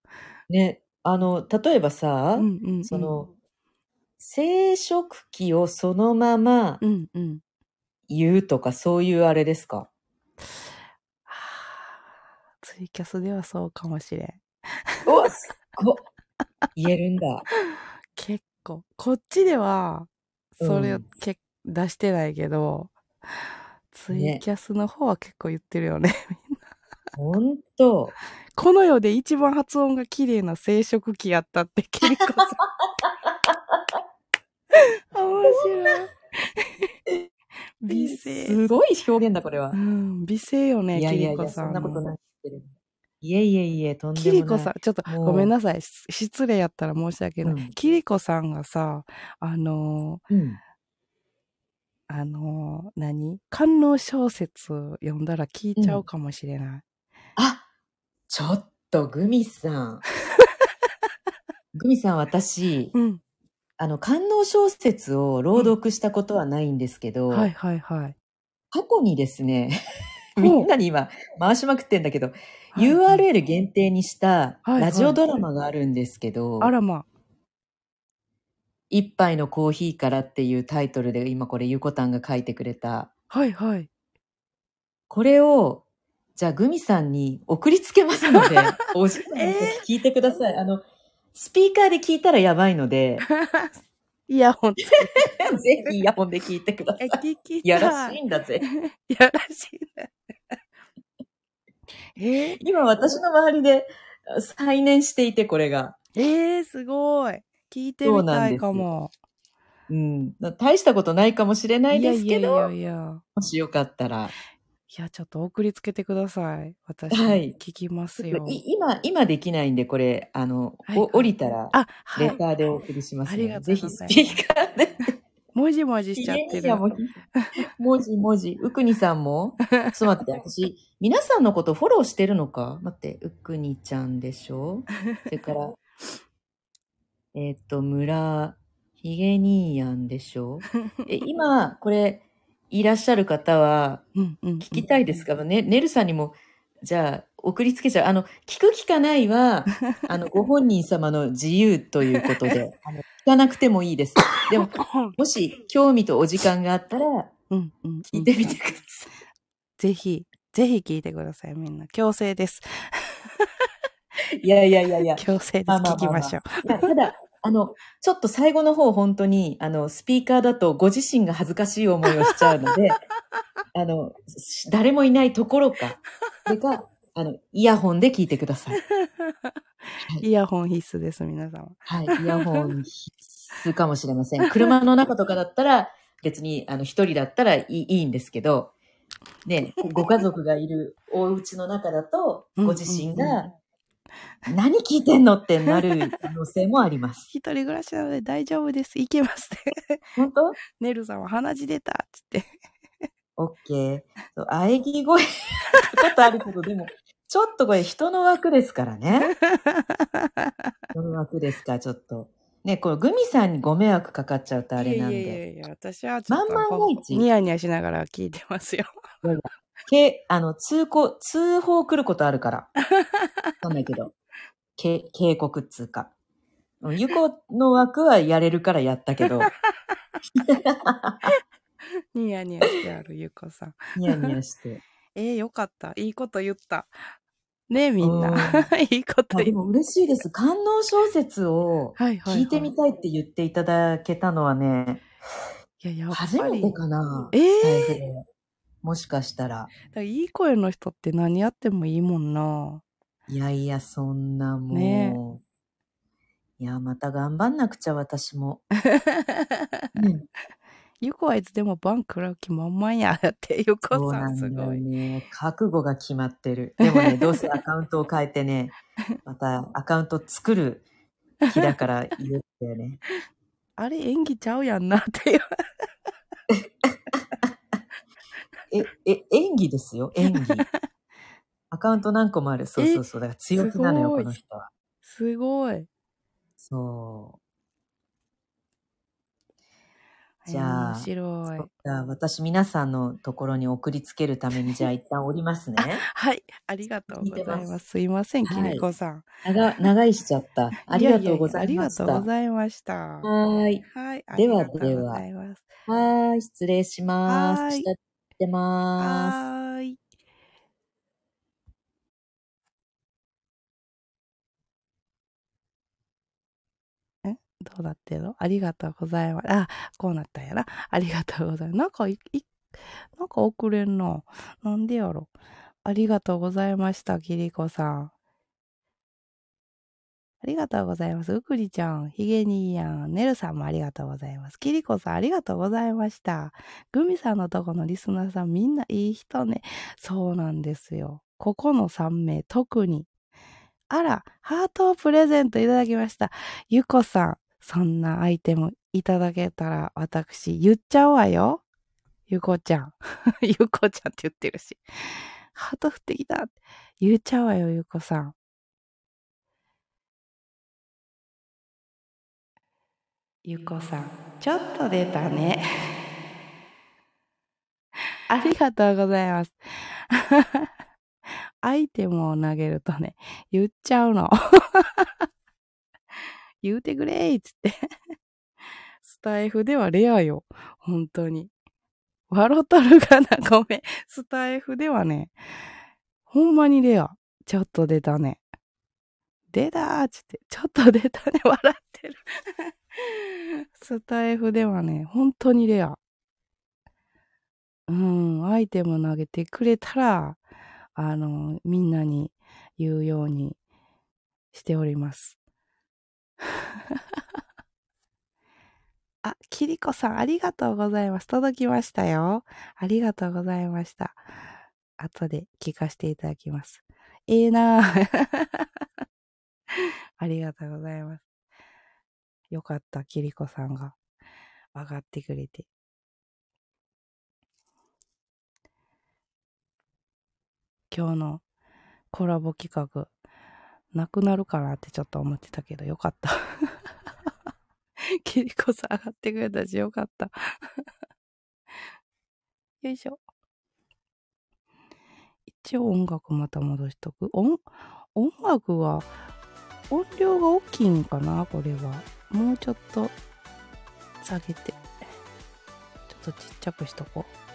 ね、あの、例えばさ、うんうん、うん。そ、の、生殖器をそのままうんうん。言うとか、そういうあれですか？はあツイキャスではそうかもしれん。おすっごっ言えるんだ。結構。こっちでは、それをうんけ、出してないけど、ツイキャスの方は結構言ってるよね。ほんと。この世で一番発音が綺麗な生殖器やったって、キリコさん。面白い。美声。すごい表現だ、これはう。ん、美声よね、いやキいやいや、そリコさんの。んなことない。いえいえいえ、とんでキもない。リコさん、ちょっとごめんなさい。し失礼やったら申し訳ない。うんキリコさんがさ、あのーうん。あのー何？官能小説読んだら聞いちゃうかもしれない。あ、ちょっと、グミさん。グミさん、私、うん。あの、官能小説を朗読したことはないんですけど、はいはいはい。過去にですね、みんなに今回しまくってんだけど、はい URL 限定にしたはいラジオドラマがあるんですけど、あらま一杯のコーヒーからっていうタイトルで今これゆこたんが書いてくれた。はいはい。これを、じゃあグミさんに送りつけますので、お時間聞いてください。あの、スピーカーで聞いたらやばいので、イヤホンつけて。ぜひイヤホンで聞いてくださえ、い。聞きたい。いやらしいんだぜ。い やらしいね。え？ー、今私の周りで再燃していて、これが。えー、すごい。聞いてみたいかも。うん。大したことないかもしれないですけど、いやいやいや。もしよかったら。いや、ちょっと送りつけてください。私、はい聞きますよ。い今、今できないんで、これ、あの、はいお降りたら、あ、はい。レターでお送りしますので、ありがとうぜひございますスピーカーで。もじもじしちゃってる。もう文字文字。うくにさんもちょっと待って、私、皆さんのことフォローしてるのか？待って、うくにちゃんでしょ？それから、えっと、村、ひげにーやんでしょ？え、今、これ、いらっしゃる方は。聞きたいですか、ね、ねるさんにも、じゃあ、送りつけちゃう。あの、聞く聞かないは、あの、ご本人様の自由ということで、あの聞かなくてもいいです。でも、もし、興味とお時間があったら、うんうんうん。聞いてみてくださぜひ、ぜひ聞いてください、みんな。強制です。い。いやいやいやいや。強制です。聞きましょう。ただ、あの、ちょっと最後の方、本当に、あの、スピーカーだとご自身が恥ずかしい思いをしちゃうので、あの、し誰もいないところか、それか、あの、イヤホンで聞いてください。イヤホン必須です、皆様。はい、イヤホン必須かもしれません。車の中とかだったら、別に、あの、一人だったらいいいいんですけど、ね、ご家族がいるお家の中だと、うんご自身が、何聞いてんのってなる可能性もあります。一人暮らしなので大丈夫です。いけますね。本当？ねるさんは鼻血出たっつって。オッケー。喘ぎ声、ちょっとあるけど、でも、ちょっとこれ人の枠ですからね。人の枠ですから、ちょっと。ね、これグミさんにご迷惑かかっちゃうとあれなんいやいやで。いやいや、私はちょっと万万が一ニヤニヤしながら聞いてますよ。け、あの、通行、通報来ることあるから。わかんないけど。け、警告っつうか。ゆこの枠はやれるからやったけど、ニヤニヤしてあるゆこさん。ニヤニヤして。えー、よかった。いいこと言った。ねみんな。いいこと言っも嬉しいです。観音小説をた。はいはい、はい。聞いてみたいって言っていただけたのはね、いや、やっ初ぱり。めてかな。えー？スタイフでもしかしたら。らいい声の人って何やってもいいもんな。いやいや、そんなもう。ねいや、また頑張んなくちゃ、私も。ね ゆこはいつでもバン食らう気満々や って、ゆそこさんすごい。ね。覚悟が決まってる。でもね、どうせアカウントを変えてね、またアカウント作る気だから言うんだよね。あれ演技ちゃうやんなっていう。え、え、演技ですよ、演技。アカウント何個もある。そうそうそう。だから強気なのよ、この人は。すごい。そう。じゃあ面白いそっ。か私皆さんのところに送りつけるために、じゃあ一旦降りますね。はい。ありがとうございまますす。すいません、はいきりこさん。長、長いしちゃった。ありがとうございました。やややありがとうございました。はーい。はい。あではりがとうございます。はーい。失礼します。はーい下ってまーす。はーい。え？どうなってんの？ありがとうございます。あ、こうなったんやな。ありがとうございます。なんかい、いなんか遅れんな。なんでやろ？ありがとうございました、キリコさん。ありがとうございます。うくりちゃん、ひげにいやん、ねるさんもありがとうございます。きりこさん、ありがとうございました。グミさんのとこのリスナーさん、みんないい人ね。そうなんですよ。ここの3名、特に。あら、ハートをプレゼントいただきました。ゆこさん、そんなアイテムいただけたら、私、言っちゃうわよ。ゆこちゃん。ゆこちゃんって言ってるし。ハート降ってきた。言っちゃうわよ、ゆこさん。ゆこさん、ちょっと出たね。ありがとうございます。アイテムを投げるとね、言っちゃうの。言うてくれーっつって。スタイフではレアよ。本当に。笑っとるかな？ごめん。スタイフではね、ほんまにレア。ちょっと出たね。出たーっつって、ちょっと出たね。笑ってる。スタイフではね、本当にレア。うん、アイテム投げてくれたら、あの、みんなに言うようにしております。あ、キリコさん、ありがとうございます。届きましたよ。ありがとうございました。後で聞かせていただきます。ええなぁ。ありがとうございます。よかった、キリコさんが上がってくれて。今日のコラボ企画、なくなるかなってちょっと思ってたけど、よかった。キリコさん上がってくれたし、よかった。よいしょ。一応音楽また戻しとく。音、音楽は音量が大きいんかなこれは。もうちょっと下げて。ちょっとちっちゃくしとこう。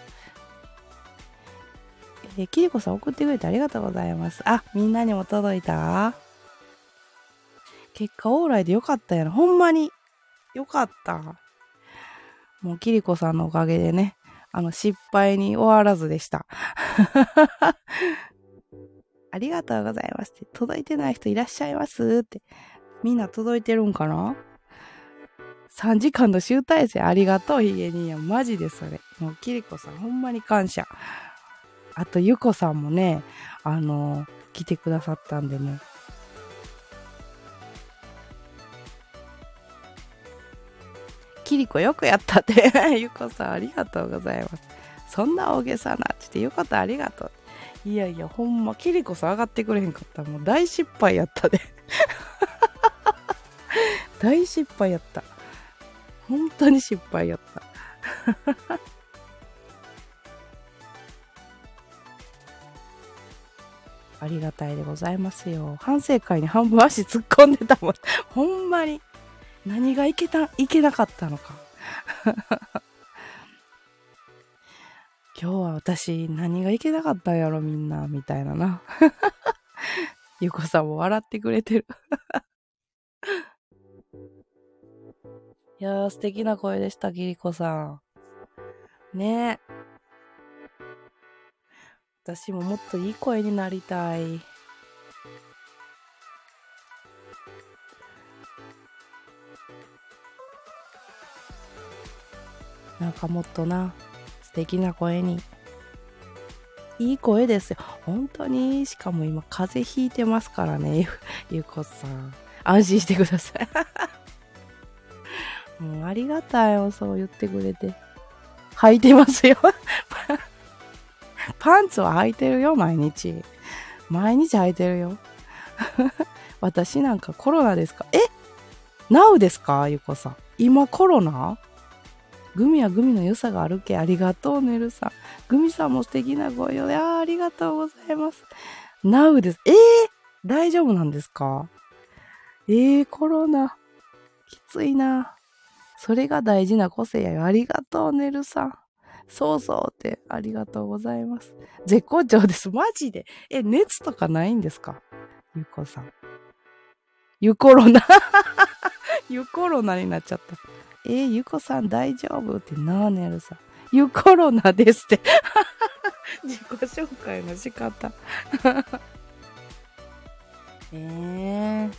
えー、きりこさん送ってくれてありがとうございます。あ、みんなにも届いた結果オーライでよかったやろ。ほんまに。よかった。もうきりこさんのおかげでね、あの失敗に終わらずでした。ありがとうございますって。届いてない人いらっしゃいますって。みんな届いてるんかな？?3 時間の集大成ありがとう、ヒゲ兄やん。マジでそれ。もう、キリコさん、ほんまに感謝。あと、ゆこさんもね、あの来てくださったんでね。キリコよくやったって。ゆこさん、ありがとうございます。そんな大げさな。ちって、ゆことありがとう。いやいや、ほんま、キリコさん上がってくれへんかった。もう大失敗やったで。大失敗やった。本当に失敗やった。ありがたいでございますよ。反省会に半分足突っ込んでたもん。ほんまに。何がいけた、いけなかったのか。今日は私何がいけなかったんやろみんな、みたいなな。ゆこさんも笑ってくれてる。いやー、素敵な声でした、キリコさん。ねえ。私ももっといい声になりたい。なんかもっとな、素敵な声に。いい声ですよ。本当に。しかも今、風邪ひいてますからね、ゆゆこさん。安心してください。もうありがたいよ、そう言ってくれて。履いてますよ。パンツは履いてるよ、毎日。毎日履いてるよ。私なんかコロナですか？え？ナウですか？ゆこさん。今コロナ？グミはグミの良さがあるけ。ありがとう、ねるさん。グミさんも素敵な声よ。いやありがとうございます。ナウです。えー、大丈夫なんですか？えー、コロナ。きついな。それが大事な個性やよ。ありがとう、ねるさん。そうそうって、ありがとうございます。絶好調です。マジで。え、熱とかないんですか？ゆこさん。ゆコロナ。ゆコロナになっちゃった。え、ゆこさん大丈夫？ってなーねるさん。ゆコロナですって。自己紹介の仕方。えー、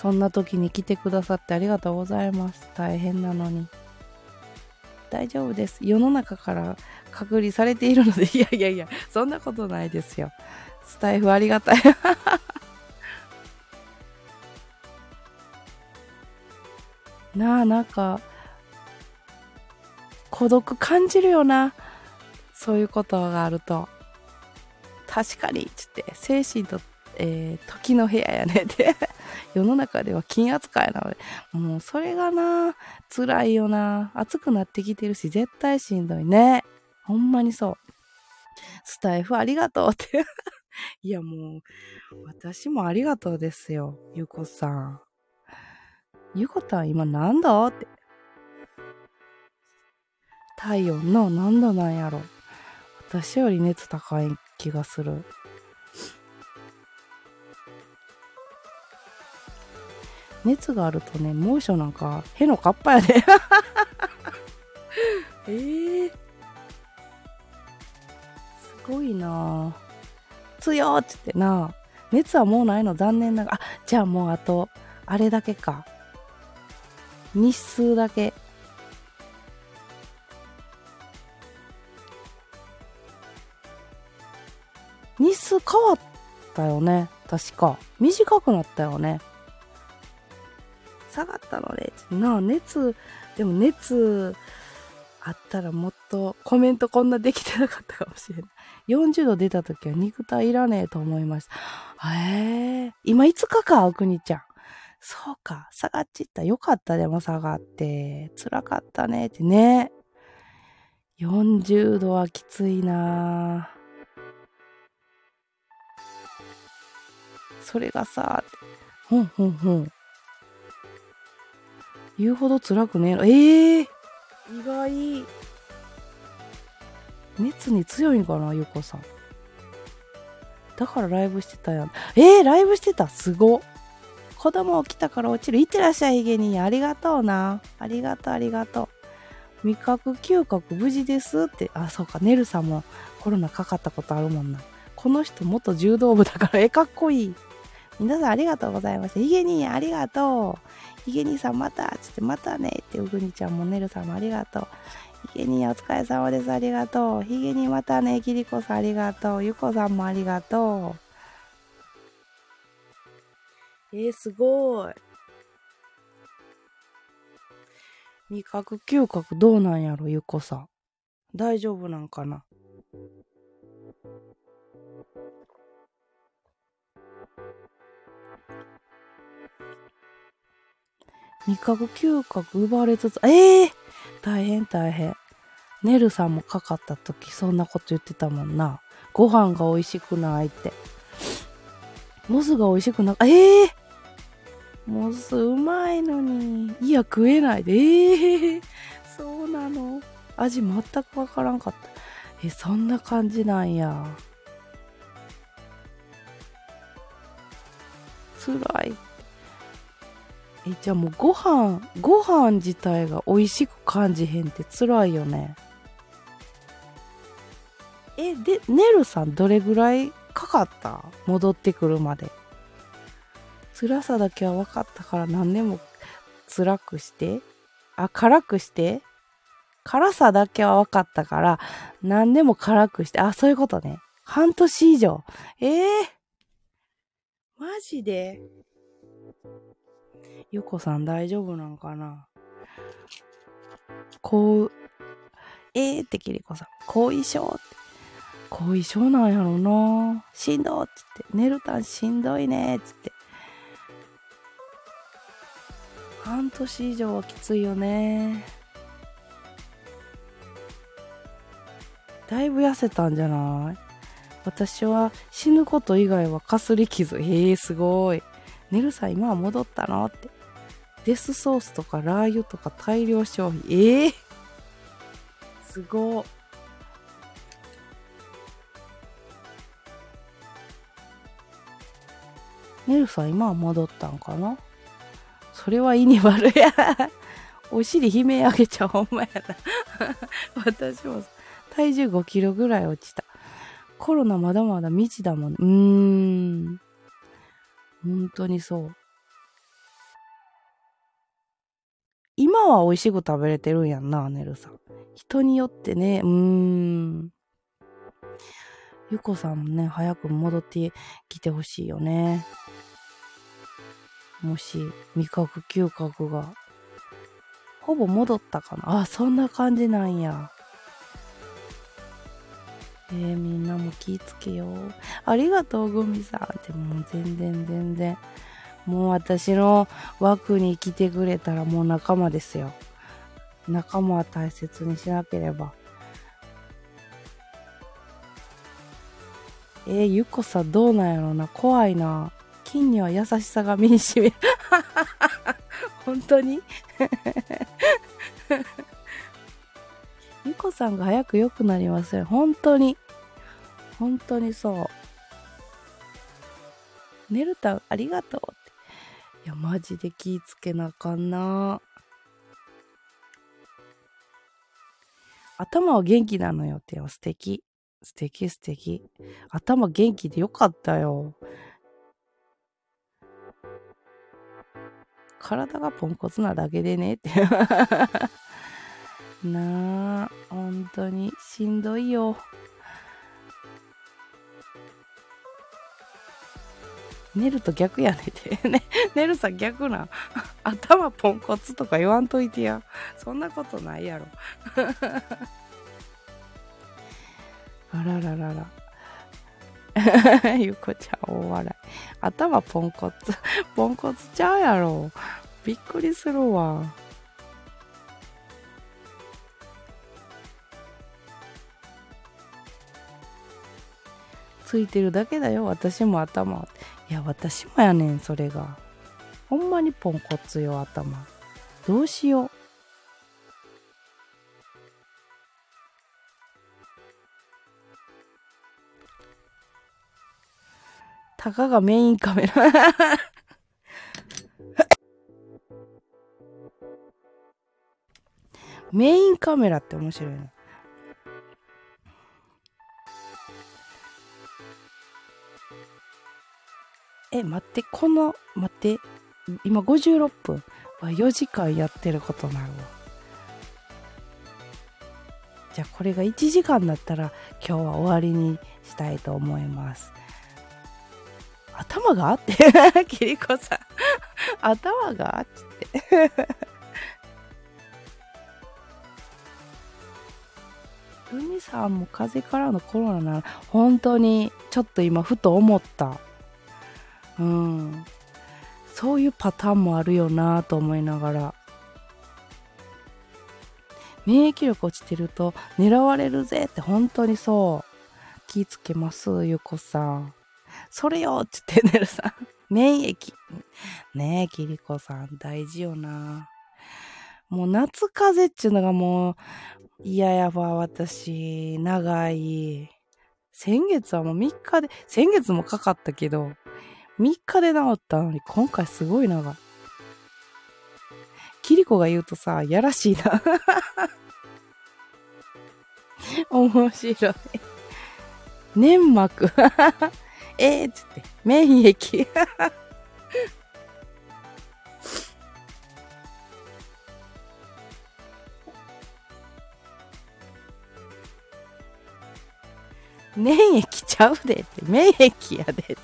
そんな時に来てくださってありがとうございます。大変なのに。大丈夫です。世の中から隔離されているので、いやいやいや、そんなことないですよ。スタイフありがたい。なあ、なんか、孤独感じるよな。そういうことがあると。確かに、つって、精神と、えー、時の部屋やねって。世の中では金扱いなので、もうそれがな、辛いよな。暑くなってきてるし、絶対しんどいね。ほんまにそう。スタイフありがとうって。いやもう、私もありがとうですよ、ゆうこさん。ゆうこたん今何度って。体温の何度なんやろ。私より熱高い気がする。熱があるとね、猛暑なんか、へのかっぱやで。えー、すごいな。強っつってな熱はもうないの残念ながら。あ、じゃあもうあと、あれだけか。日数だけ。日数変わったよね。確か。短くなったよね。下がったのね。なあ、熱、でも熱あったらもっとコメントこんなできてなかったかもしれない。40度出た時は肉体いらねえと思いました。へえ。今5日か、おくにちゃん。そうか、下がっちった。よかった、でも下がって。辛かったね、ってね。40度はきついなそれがさ、ほんほんほん。言うほど辛くねえ。ええー、意外。熱に強いんかな、ゆこさん。だからライブしてたやん。えー、ライブしてた？すご。子供起きたから落ちる。いってらっしゃい、ヒゲに。ありがとうな。ありがとう、ありがとう。味覚、嗅覚、無事ですって。あ、そうか。ネルさんもコロナかかったことあるもんな。この人元柔道部だから、え、かっこいい。皆さんありがとうございました。ヒゲにありがとう。ヒゲ兄さんまたつってまたねってうぐにちゃんもねるさんもありがとう。ヒゲ兄お疲れ様ですありがとう。ヒゲ兄またねキリコさんありがとう。ゆこさんもありがとう。えー、すごい。味覚嗅覚どうなんやろゆこさん。大丈夫なんかな？味覚嗅覚奪われつつ、ええー、大変大変。ネルさんもかかった時そんなこと言ってたもんな。ご飯が美味しくないって。モスが美味しくな、ええー、モスうまいのに。いや、食えないで。ええー、そうなの。味全くわからんかった。え、そんな感じなんや。辛い。え、じゃあもうご飯、ご飯自体が美味しく感じへんって辛いよね。え、で、ネルさんどれぐらいかかった？戻ってくるまで。辛さだけは分かったから何でも辛くして。あ、辛くして？辛さだけは分かったから何でも辛くして。あ、そういうことね。半年以上。ええー、マジで？ゆこさん大丈夫なんかな？こう、えーってキリコさん。後遺症って。後遺症なんやろなしんどっつって。寝るたんしんどいねっつって。半年以上はきついよねだいぶ痩せたんじゃない？私は死ぬこと以外はかすり傷。へえ、すごい。ネルさ今は戻ったの？って。デスソースとかラー油とか大量消費。ええー、すごネルさん今は戻ったんかな？それは意に悪いや。お尻悲鳴あげちゃうほんまやな。私も体重5キロぐらい落ちた。コロナまだまだ未知だもん。うーん。本当にそう。は美味しく食べれてるんやんな、ネルさん。人によってね、うーん。ゆこさんもね、早く戻ってきてほしいよね。もし、味覚、嗅覚が、ほぼ戻ったかな。あ、そんな感じなんや。えー、みんなも気ぃつけよう。ありがとう、グミさん。ってもう全然全然。もう私の枠に来てくれたらもう仲間ですよ。仲間は大切にしなければ。えー、ゆこさんどうなんやろな怖いな。金には優しさが身にしみる。本当に？ゆこさんが早く良くなりますよ。本当に。本当にそう。ねるたん、ありがとう。いや、マジで気ぃつけなあかんな。頭は元気なのよって素敵。素敵素敵。頭元気でよかったよ。体がポンコツなだけでねって なあ、本当にしんどいよ。寝ると逆やねて。ね、寝るさ逆な。頭ポンコツとか言わんといてや。そんなことないやろ。あらららら。ゆこちゃん大笑い。頭ポンコツ。ポンコツちゃうやろ。びっくりするわ。ついてるだけだよ。私も頭。いや、私もやねん、それが。ほんまにポンコツよ、頭。どうしよう。たかがメインカメラ メインカメラって面白いな。え、待って、この、待って、今56分は4時間やってることなるわ。じゃあこれが1時間だったら今日は終わりにしたいと思います。頭がって キリコさん頭がって 海さんも風邪からのコロナなら本当にちょっと今ふと思ったうんそういうパターンもあるよなと思いながら免疫力落ちてると狙われるぜって本当にそう気ぃつけますゆこさんそれよって言ってねるさん。免疫。ねえ、キリコさん、大事よな。もう夏風邪っちゅうのがもう嫌やわ、私。長い。先月はもう3日で、先月もかかったけど、3日で治ったのに今回すごい長い。キリコが言うとさ、やらしいな。面白い。粘膜。えっつって、免疫。免疫ちゃうでって、免疫やでって。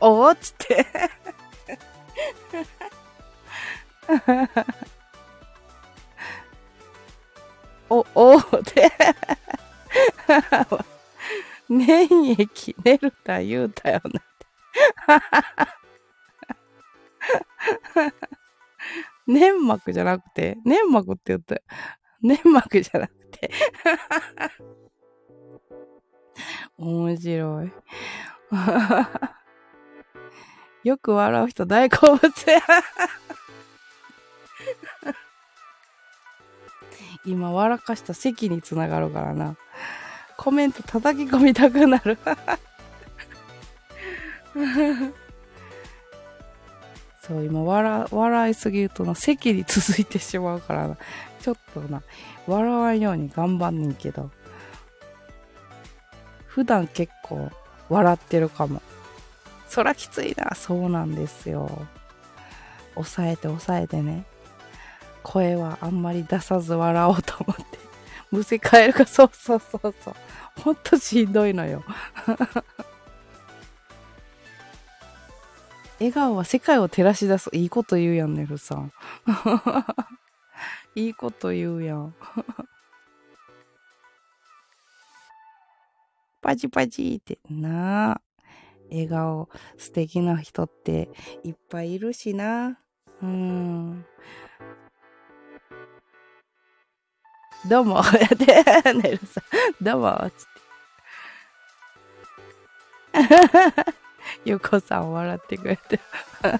おーっつって。お、おーで、粘液、ネルタ言うたよなって。粘膜じゃなくて、粘膜って言った。粘膜じゃなくて。面白い。よく笑う人大好物や。今笑かした席につながるからな。コメント叩き込みたくなる。そう、今笑、笑いすぎるとな、席に続いてしまうからな。ちょっとな、笑わんように頑張んねんけど。普段結構笑ってるかも。そらきついな。そうなんですよ。抑えて抑えてね。声はあんまり出さず笑おうと思って。むせ返るか、そうそうそうそう。ほんとしんどいのよ。笑顔は世界を照らし出す。いいこと言うやん、ねるさん。いいこと言うやん。パチパチってなあ。笑顔素敵な人っていっぱいいるしな。うん。どうも、やって、ねるさん。どうも、つって。ゆこさん笑ってくれて。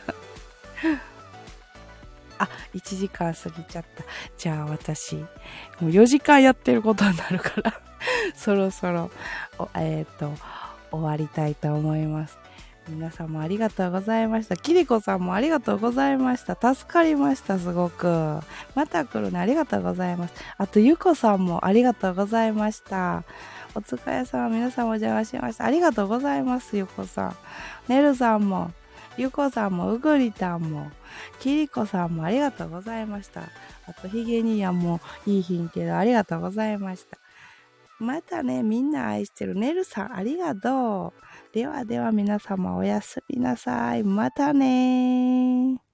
あ、1時間過ぎちゃった。じゃあ私、もう4時間やってることになるから そろそろ、えっ、ー、と、終わりたいと思います。皆様ありがとうございました。きりこさんもありがとうございました。助かりました、すごく。また来るね、ありがとうございます。あと、ゆこさんもありがとうございました。お疲れ様、皆さんお邪魔しました。ありがとうございます、ゆこさん。ねるさんも、ゆこさんも、うぐりたんも、きりこさんもありがとうございました。あと、ひげにやもいい日けど、ありがとうございました。またね、みんな愛してるねるさん、ありがとう。ではでは皆様おやすみなさい。またね